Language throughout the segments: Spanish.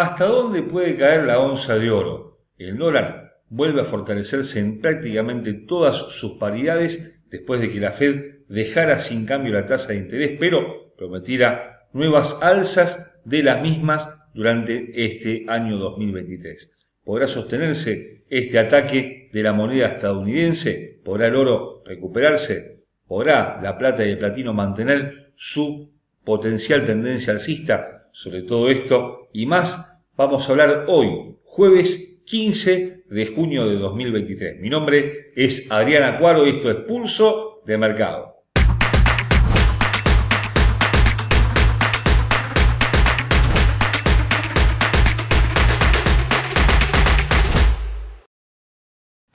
¿Hasta dónde puede caer la onza de oro? El dólar vuelve a fortalecerse en prácticamente todas sus paridades después de que la Fed dejara sin cambio la tasa de interés, pero prometiera nuevas alzas de las mismas durante este año 2023. ¿Podrá sostenerse este ataque de la moneda estadounidense? ¿Podrá el oro recuperarse? ¿Podrá la plata y el platino mantener su potencial tendencia alcista? Sobre todo esto y más vamos a hablar hoy, jueves 15 de junio de 2023. Mi nombre es Adrián Acuaro y esto es Pulso de Mercado.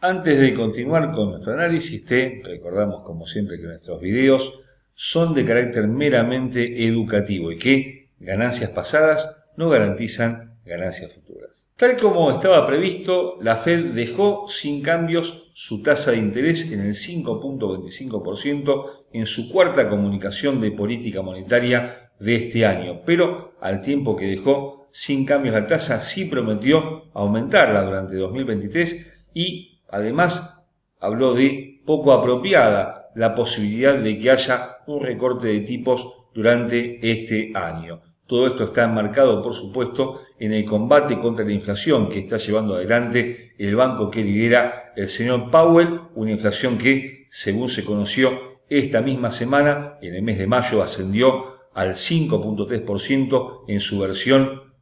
Antes de continuar con nuestro análisis, te recordamos como siempre que nuestros videos son de carácter meramente educativo y que ganancias pasadas no garantizan ganancias futuras. Tal como estaba previsto, la Fed dejó sin cambios su tasa de interés en el 5.25% en su cuarta comunicación de política monetaria de este año, pero al tiempo que dejó sin cambios la tasa, sí prometió aumentarla durante 2023 y Además, habló de poco apropiada la posibilidad de que haya un recorte de tipos durante este año. Todo esto está enmarcado, por supuesto, en el combate contra la inflación que está llevando adelante el banco que lidera el señor Powell, una inflación que, según se conoció esta misma semana, en el mes de mayo ascendió al 5.3% en su versión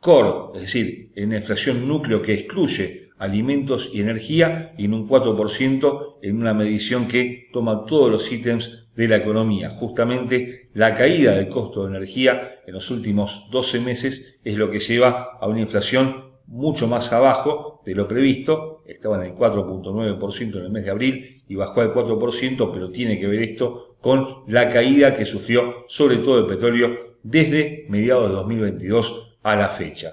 core, es decir, en la inflación núcleo que excluye alimentos y energía y en un 4% en una medición que toma todos los ítems de la economía. Justamente la caída del costo de energía en los últimos 12 meses es lo que lleva a una inflación mucho más abajo de lo previsto, estaba en el 4.9% en el mes de abril y bajó al 4%, pero tiene que ver esto con la caída que sufrió sobre todo el petróleo desde mediados de 2022 a la fecha.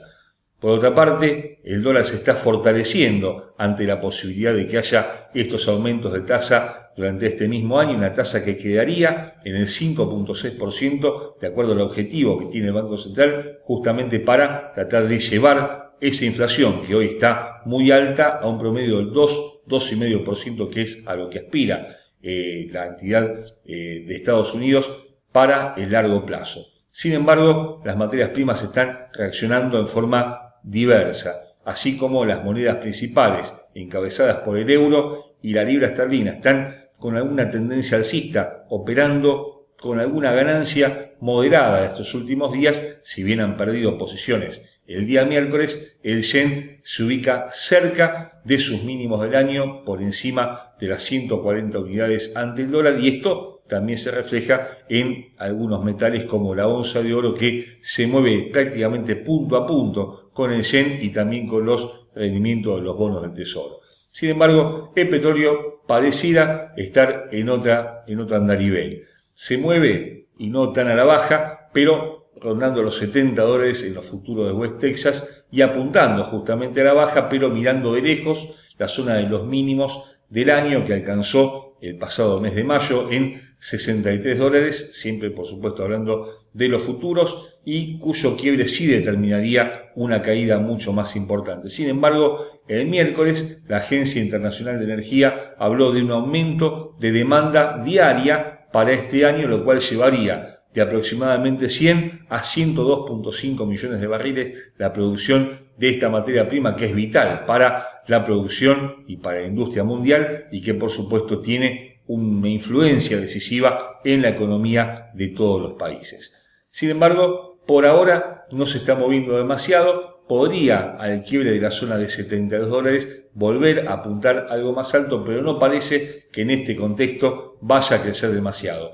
Por otra parte, el dólar se está fortaleciendo ante la posibilidad de que haya estos aumentos de tasa durante este mismo año, una tasa que quedaría en el 5.6% de acuerdo al objetivo que tiene el Banco Central, justamente para tratar de llevar esa inflación que hoy está muy alta a un promedio del 2, 2,5% que es a lo que aspira eh, la entidad eh, de Estados Unidos para el largo plazo. Sin embargo, las materias primas están reaccionando en forma diversa, así como las monedas principales encabezadas por el euro y la libra esterlina están con alguna tendencia alcista, operando con alguna ganancia moderada estos últimos días, si bien han perdido posiciones. El día miércoles, el yen se ubica cerca de sus mínimos del año, por encima de las 140 unidades ante el dólar, y esto también se refleja en algunos metales como la onza de oro que se mueve prácticamente punto a punto con el yen y también con los rendimientos de los bonos del tesoro. Sin embargo, el petróleo pareciera estar en otra, en otro andarivel. Se mueve y no tan a la baja, pero rondando los 70 dólares en los futuros de West Texas y apuntando justamente a la baja, pero mirando de lejos la zona de los mínimos del año que alcanzó el pasado mes de mayo en 63 dólares, siempre por supuesto hablando de los futuros, y cuyo quiebre sí determinaría una caída mucho más importante. Sin embargo, el miércoles la Agencia Internacional de Energía habló de un aumento de demanda diaria para este año, lo cual llevaría de aproximadamente 100 a 102.5 millones de barriles la producción de esta materia prima que es vital para la producción y para la industria mundial y que por supuesto tiene una influencia decisiva en la economía de todos los países. Sin embargo, por ahora no se está moviendo demasiado, podría al quiebre de la zona de 72 dólares volver a apuntar algo más alto, pero no parece que en este contexto vaya a crecer demasiado.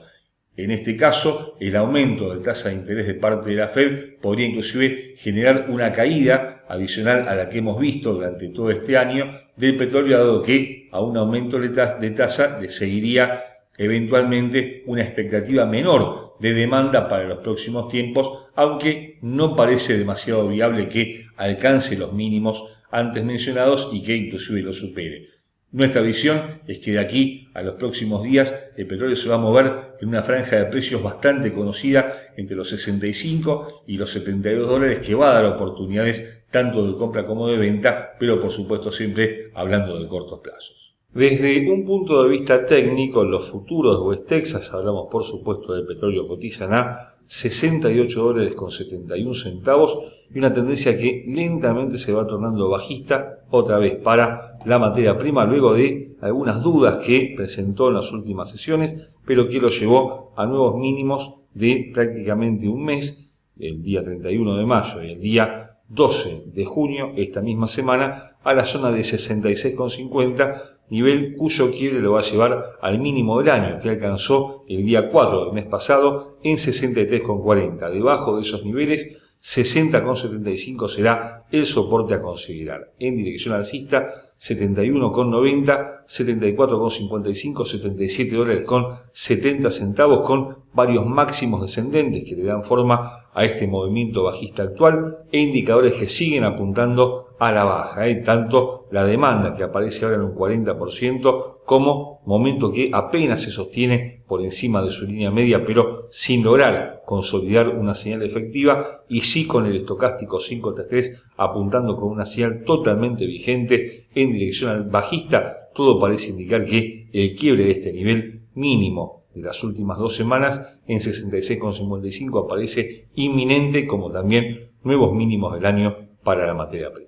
En este caso, el aumento de tasa de interés de parte de la Fed podría inclusive generar una caída adicional a la que hemos visto durante todo este año del petróleo, dado que a un aumento de tasa le seguiría eventualmente una expectativa menor de demanda para los próximos tiempos, aunque no parece demasiado viable que alcance los mínimos antes mencionados y que inclusive los supere. Nuestra visión es que de aquí a los próximos días el petróleo se va a mover en una franja de precios bastante conocida entre los 65 y los 72 dólares que va a dar oportunidades tanto de compra como de venta, pero por supuesto siempre hablando de cortos plazos. Desde un punto de vista técnico, los futuros de West Texas, hablamos por supuesto del petróleo cotizan a 68 dólares con 71 centavos y una tendencia que lentamente se va tornando bajista otra vez para la materia prima luego de algunas dudas que presentó en las últimas sesiones pero que lo llevó a nuevos mínimos de prácticamente un mes el día 31 de mayo y el día 12 de junio esta misma semana a la zona de 66,50 nivel cuyo quiebre lo va a llevar al mínimo del año que alcanzó el día 4 del mes pasado en 63,40. Debajo de esos niveles, 60,75 será el soporte a considerar. En dirección alcista, 71,90, 74,55, 77 dólares con 70 centavos con varios máximos descendentes que le dan forma a este movimiento bajista actual e indicadores que siguen apuntando a la baja, ¿eh? tanto la demanda que aparece ahora en un 40% como momento que apenas se sostiene por encima de su línea media, pero sin lograr consolidar una señal efectiva y sí con el estocástico 533 apuntando con una señal totalmente vigente en dirección al bajista, todo parece indicar que el quiebre de este nivel mínimo de las últimas dos semanas en 66,55 aparece inminente como también nuevos mínimos del año para la materia prima.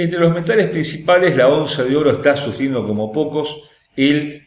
Entre los metales principales, la onza de oro está sufriendo como pocos el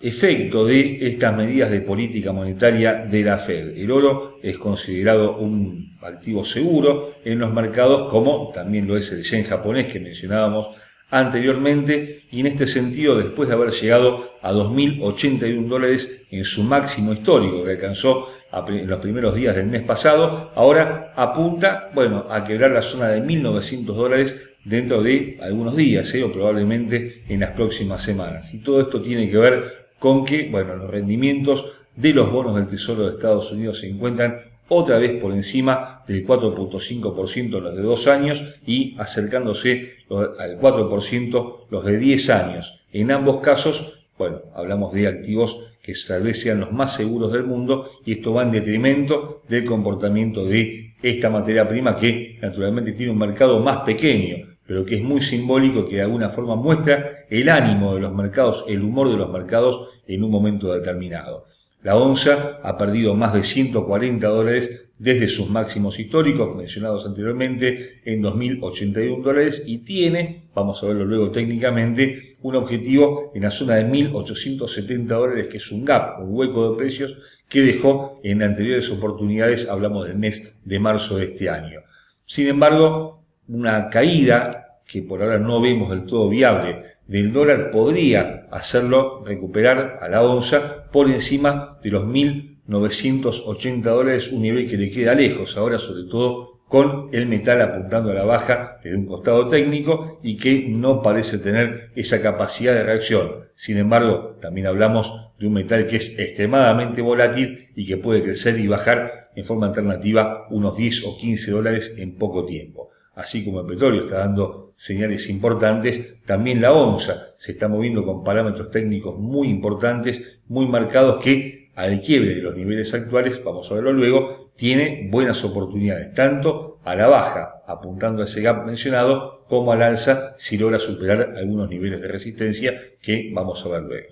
efecto de estas medidas de política monetaria de la Fed. El oro es considerado un activo seguro en los mercados, como también lo es el yen japonés que mencionábamos anteriormente, y en este sentido, después de haber llegado a 2.081 dólares en su máximo histórico que alcanzó en los primeros días del mes pasado, ahora apunta, bueno, a quebrar la zona de 1.900 dólares dentro de algunos días ¿eh? o probablemente en las próximas semanas. Y todo esto tiene que ver con que, bueno, los rendimientos de los bonos del Tesoro de Estados Unidos se encuentran otra vez por encima del 4.5% los de dos años y acercándose al 4% los de 10 años. En ambos casos, bueno, hablamos de activos que tal vez sean los más seguros del mundo y esto va en detrimento del comportamiento de esta materia prima que naturalmente tiene un mercado más pequeño pero que es muy simbólico que de alguna forma muestra el ánimo de los mercados, el humor de los mercados en un momento determinado. La onza ha perdido más de 140 dólares desde sus máximos históricos mencionados anteriormente en 2.081 dólares y tiene, vamos a verlo luego técnicamente, un objetivo en la zona de 1.870 dólares que es un gap, un hueco de precios que dejó en anteriores oportunidades, hablamos del mes de marzo de este año. Sin embargo, una caída que por ahora no vemos del todo viable del dólar podría hacerlo recuperar a la onza por encima de los 1.980 dólares, un nivel que le queda lejos ahora sobre todo con el metal apuntando a la baja desde un costado técnico y que no parece tener esa capacidad de reacción. Sin embargo, también hablamos de un metal que es extremadamente volátil y que puede crecer y bajar en forma alternativa unos 10 o 15 dólares en poco tiempo así como el petróleo está dando señales importantes, también la onza se está moviendo con parámetros técnicos muy importantes, muy marcados que al quiebre de los niveles actuales, vamos a verlo luego, tiene buenas oportunidades, tanto a la baja, apuntando a ese gap mencionado, como al alza si logra superar algunos niveles de resistencia que vamos a ver luego.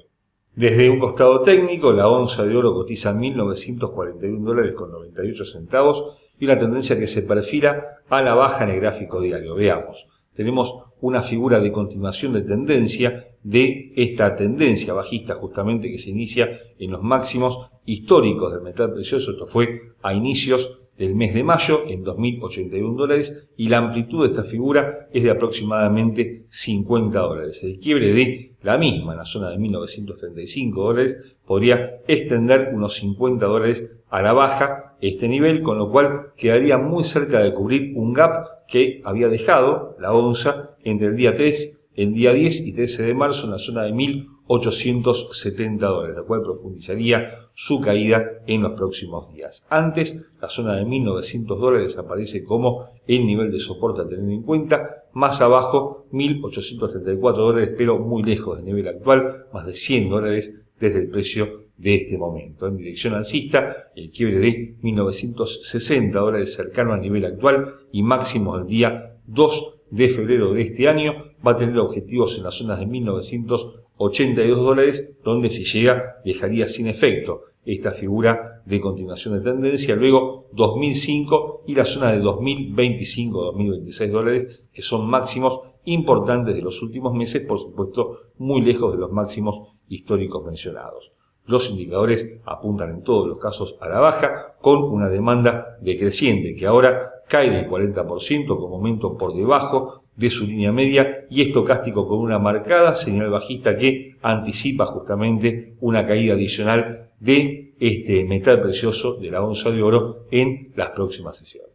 Desde un costado técnico, la onza de oro cotiza 1.941 dólares con 98 centavos, y una tendencia que se perfila a la baja en el gráfico diario. Veamos, tenemos una figura de continuación de tendencia de esta tendencia bajista justamente que se inicia en los máximos históricos del metal precioso. Esto fue a inicios del mes de mayo en 2.081 dólares y la amplitud de esta figura es de aproximadamente 50 dólares. El quiebre de la misma en la zona de 1.935 dólares podría extender unos 50 dólares a la baja este nivel, con lo cual quedaría muy cerca de cubrir un gap que había dejado la onza entre el día 3, el día 10 y 13 de marzo en la zona de 1870 dólares, la cual profundizaría su caída en los próximos días. Antes, la zona de 1900 dólares aparece como el nivel de soporte a tener en cuenta, más abajo 1834 dólares, pero muy lejos del nivel actual, más de 100 dólares desde el precio de este momento. En dirección alcista, el quiebre de 1960 dólares cercano al nivel actual y máximo del día 2 de febrero de este año va a tener objetivos en las zonas de 1982 dólares, donde si llega dejaría sin efecto esta figura de continuación de tendencia, luego 2005 y la zona de 2025-2026 dólares, que son máximos importantes de los últimos meses, por supuesto muy lejos de los máximos históricos mencionados. Los indicadores apuntan en todos los casos a la baja, con una demanda decreciente que ahora cae del 40% con momento por debajo de su línea media y estocástico con una marcada señal bajista que anticipa justamente una caída adicional de este metal precioso de la onza de oro en las próximas sesiones.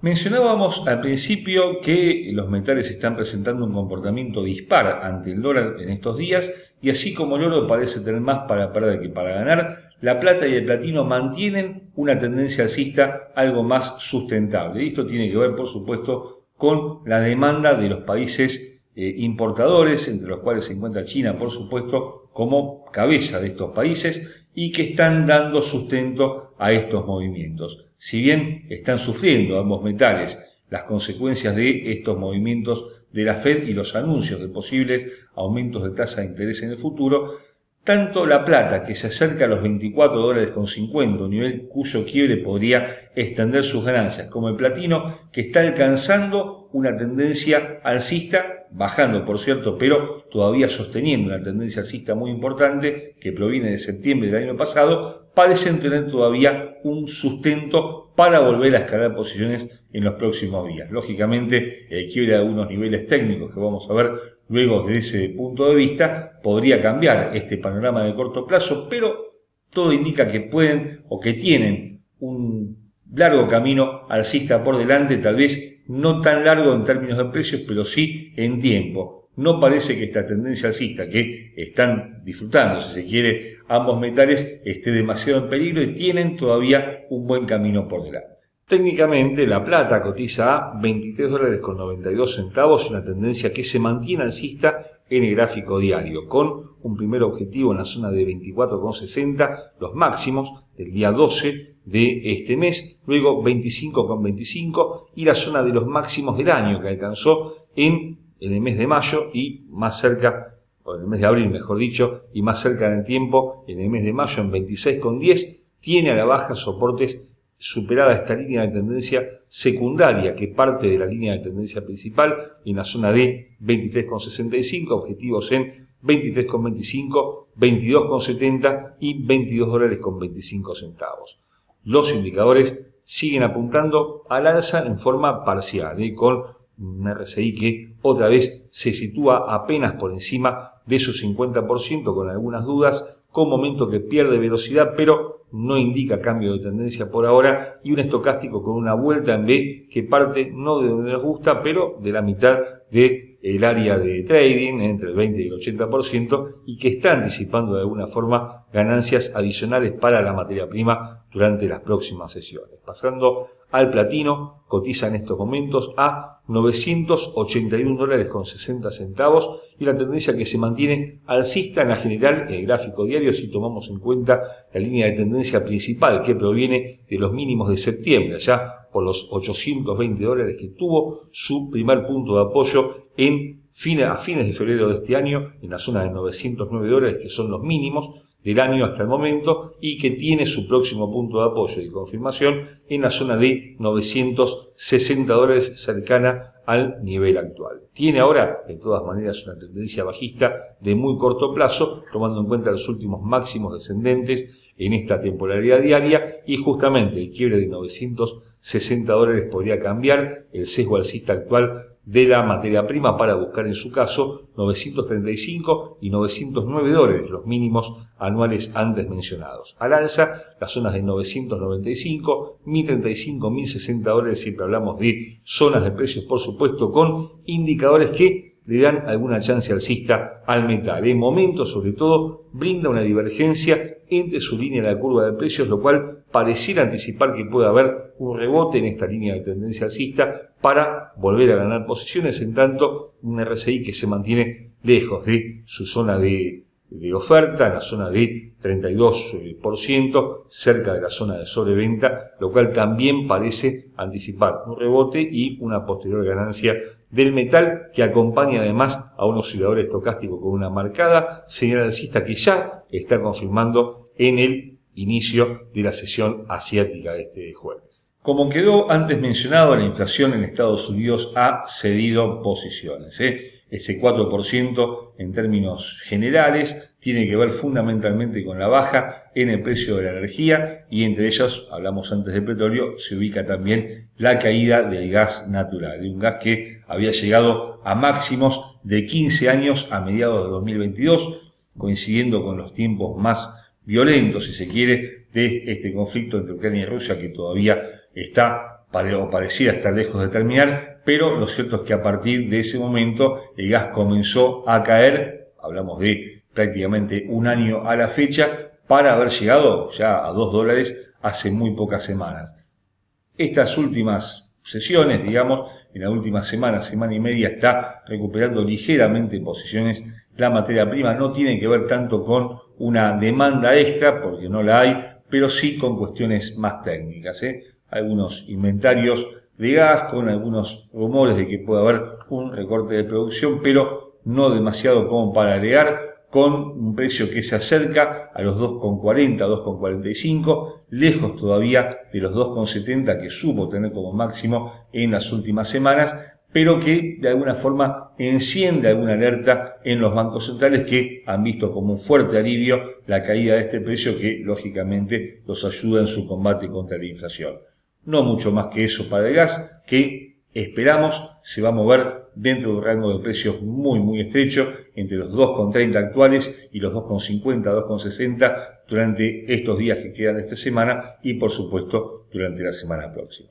Mencionábamos al principio que los metales están presentando un comportamiento dispar ante el dólar en estos días y así como el oro parece tener más para perder que para ganar, la plata y el platino mantienen una tendencia alcista algo más sustentable. Y esto tiene que ver, por supuesto, con la demanda de los países eh, importadores, entre los cuales se encuentra China, por supuesto, como cabeza de estos países, y que están dando sustento a estos movimientos. Si bien están sufriendo ambos metales las consecuencias de estos movimientos de la Fed y los anuncios de posibles aumentos de tasa de interés en el futuro, tanto la plata, que se acerca a los 24 dólares con 50, un nivel cuyo quiebre podría extender sus ganancias, como el platino, que está alcanzando una tendencia alcista, bajando por cierto, pero todavía sosteniendo una tendencia alcista muy importante, que proviene de septiembre del año pasado, parecen tener todavía un sustento para volver a escalar posiciones en los próximos días. Lógicamente, el quiebre de algunos niveles técnicos que vamos a ver luego desde ese punto de vista podría cambiar este panorama de corto plazo, pero todo indica que pueden o que tienen un largo camino alcista por delante, tal vez no tan largo en términos de precios, pero sí en tiempo. No parece que esta tendencia alcista que están disfrutando, si se quiere, ambos metales esté demasiado en peligro y tienen todavía un buen camino por delante. Técnicamente, la plata cotiza a 23 dólares con 92 centavos, una tendencia que se mantiene alcista en el gráfico diario, con un primer objetivo en la zona de 24,60, los máximos del día 12 de este mes, luego 25,25 y la zona de los máximos del año que alcanzó en, en el mes de mayo y más cerca, o en el mes de abril mejor dicho, y más cerca en el tiempo, en el mes de mayo en 26,10, tiene a la baja soportes superada esta línea de tendencia secundaria que parte de la línea de tendencia principal en la zona de 23,65, objetivos en 23,25, 22,70 y 22 dólares con 25 centavos. Los indicadores siguen apuntando al alza en forma parcial, ¿eh? con un RSI que otra vez se sitúa apenas por encima de su 50% con algunas dudas, con momento que pierde velocidad, pero no indica cambio de tendencia por ahora y un estocástico con una vuelta en B que parte no de donde nos gusta, pero de la mitad del el área de trading, entre el 20 y el 80%, y que está anticipando de alguna forma ganancias adicionales para la materia prima durante las próximas sesiones. Pasando al platino, cotiza en estos momentos a 981 dólares con 60 centavos y la tendencia que se mantiene alcista en la general en el gráfico diario si tomamos en cuenta la línea de tendencia principal que proviene de los mínimos de septiembre, ya por los 820 dólares que tuvo su primer punto de apoyo en a fines de febrero de este año en la zona de 909 dólares que son los mínimos del año hasta el momento y que tiene su próximo punto de apoyo y confirmación en la zona de 960 dólares cercana al nivel actual. Tiene ahora, de todas maneras, una tendencia bajista de muy corto plazo, tomando en cuenta los últimos máximos descendentes en esta temporalidad diaria y justamente el quiebre de 960 dólares podría cambiar el sesgo alcista actual de la materia prima para buscar en su caso 935 y 909 dólares, los mínimos anuales antes mencionados. Al alza, las zonas de 995, 1035, 1060 dólares, siempre hablamos de zonas de precios, por supuesto, con indicadores que le dan alguna chance alcista al metal. En momento, sobre todo, brinda una divergencia entre su línea de la curva de precios, lo cual pareciera anticipar que puede haber un rebote en esta línea de tendencia alcista para volver a ganar posiciones, en tanto un RSI que se mantiene lejos de su zona de de oferta en la zona de 32%, cerca de la zona de sobreventa, lo cual también parece anticipar un rebote y una posterior ganancia del metal que acompaña además a un oscilador estocástico con una marcada señal alcista que ya está confirmando en el inicio de la sesión asiática de este jueves. Como quedó antes mencionado, la inflación en Estados Unidos ha cedido posiciones. ¿eh? Ese 4% en términos generales tiene que ver fundamentalmente con la baja en el precio de la energía y entre ellos, hablamos antes del petróleo, se ubica también la caída del gas natural, un gas que había llegado a máximos de 15 años a mediados de 2022, coincidiendo con los tiempos más violentos, si se quiere, de este conflicto entre Ucrania y Rusia que todavía está o parecía estar lejos de terminar, pero lo cierto es que a partir de ese momento el gas comenzó a caer, hablamos de prácticamente un año a la fecha, para haber llegado ya a 2 dólares hace muy pocas semanas. Estas últimas sesiones, digamos, en la última semana, semana y media, está recuperando ligeramente posiciones. La materia prima no tiene que ver tanto con una demanda extra, porque no la hay, pero sí con cuestiones más técnicas. ¿eh? Algunos inventarios de gas, con algunos rumores de que puede haber un recorte de producción, pero no demasiado como para alegar, con un precio que se acerca a los 2,40, 2,45, lejos todavía de los 2,70 que supo tener como máximo en las últimas semanas, pero que de alguna forma enciende alguna alerta en los bancos centrales que han visto como un fuerte alivio la caída de este precio que lógicamente los ayuda en su combate contra la inflación. No mucho más que eso para el gas, que esperamos se va a mover dentro de un rango de precios muy muy estrecho, entre los 2,30 actuales y los 2,50, 2,60 durante estos días que quedan de esta semana y por supuesto durante la semana próxima.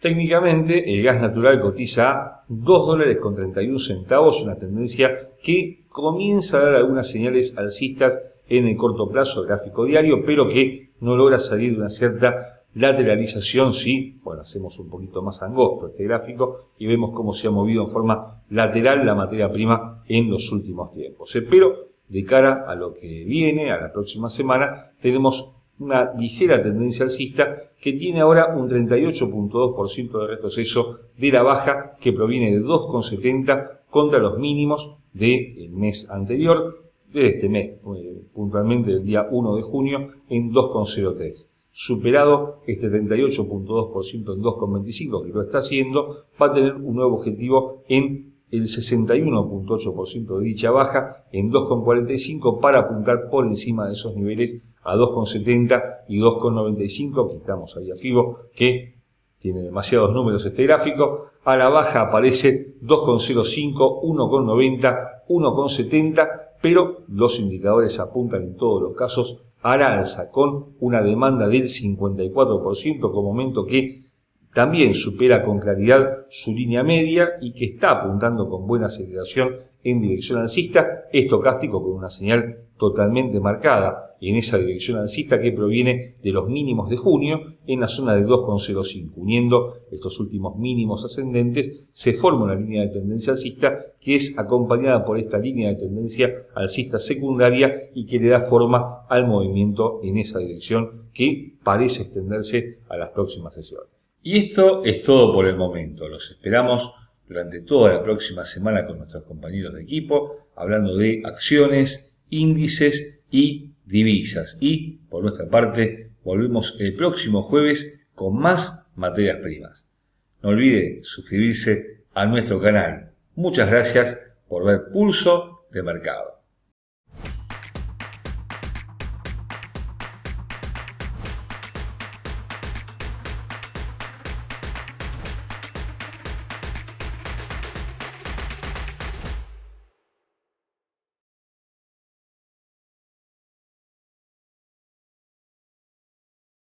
Técnicamente, el gas natural cotiza a 2 dólares con 31 centavos, una tendencia que comienza a dar algunas señales alcistas en el corto plazo gráfico diario, pero que no logra salir de una cierta Lateralización, sí, bueno, hacemos un poquito más angosto este gráfico y vemos cómo se ha movido en forma lateral la materia prima en los últimos tiempos. ¿eh? Pero de cara a lo que viene, a la próxima semana, tenemos una ligera tendencia alcista que tiene ahora un 38.2% de retroceso de la baja que proviene de 2,70 contra los mínimos del mes anterior, de este mes, eh, puntualmente del día 1 de junio, en 2,03 superado este 38.2% en 2,25 que lo está haciendo, va a tener un nuevo objetivo en el 61.8% de dicha baja en 2,45 para apuntar por encima de esos niveles a 2,70 y 2,95, quitamos ahí a FIBO que tiene demasiados números este gráfico, a la baja aparece 2,05, 1,90, 1,70, pero los indicadores apuntan en todos los casos alza con una demanda del 54% como momento que también supera con claridad su línea media y que está apuntando con buena aceleración en dirección alcista, estocástico con una señal totalmente marcada en esa dirección alcista que proviene de los mínimos de junio en la zona de 2,05. Uniendo estos últimos mínimos ascendentes se forma una línea de tendencia alcista que es acompañada por esta línea de tendencia alcista secundaria y que le da forma al movimiento en esa dirección que parece extenderse a las próximas sesiones. Y esto es todo por el momento. Los esperamos durante toda la próxima semana con nuestros compañeros de equipo, hablando de acciones, índices y divisas. Y, por nuestra parte, volvemos el próximo jueves con más materias primas. No olvide suscribirse a nuestro canal. Muchas gracias por ver Pulso de Mercado.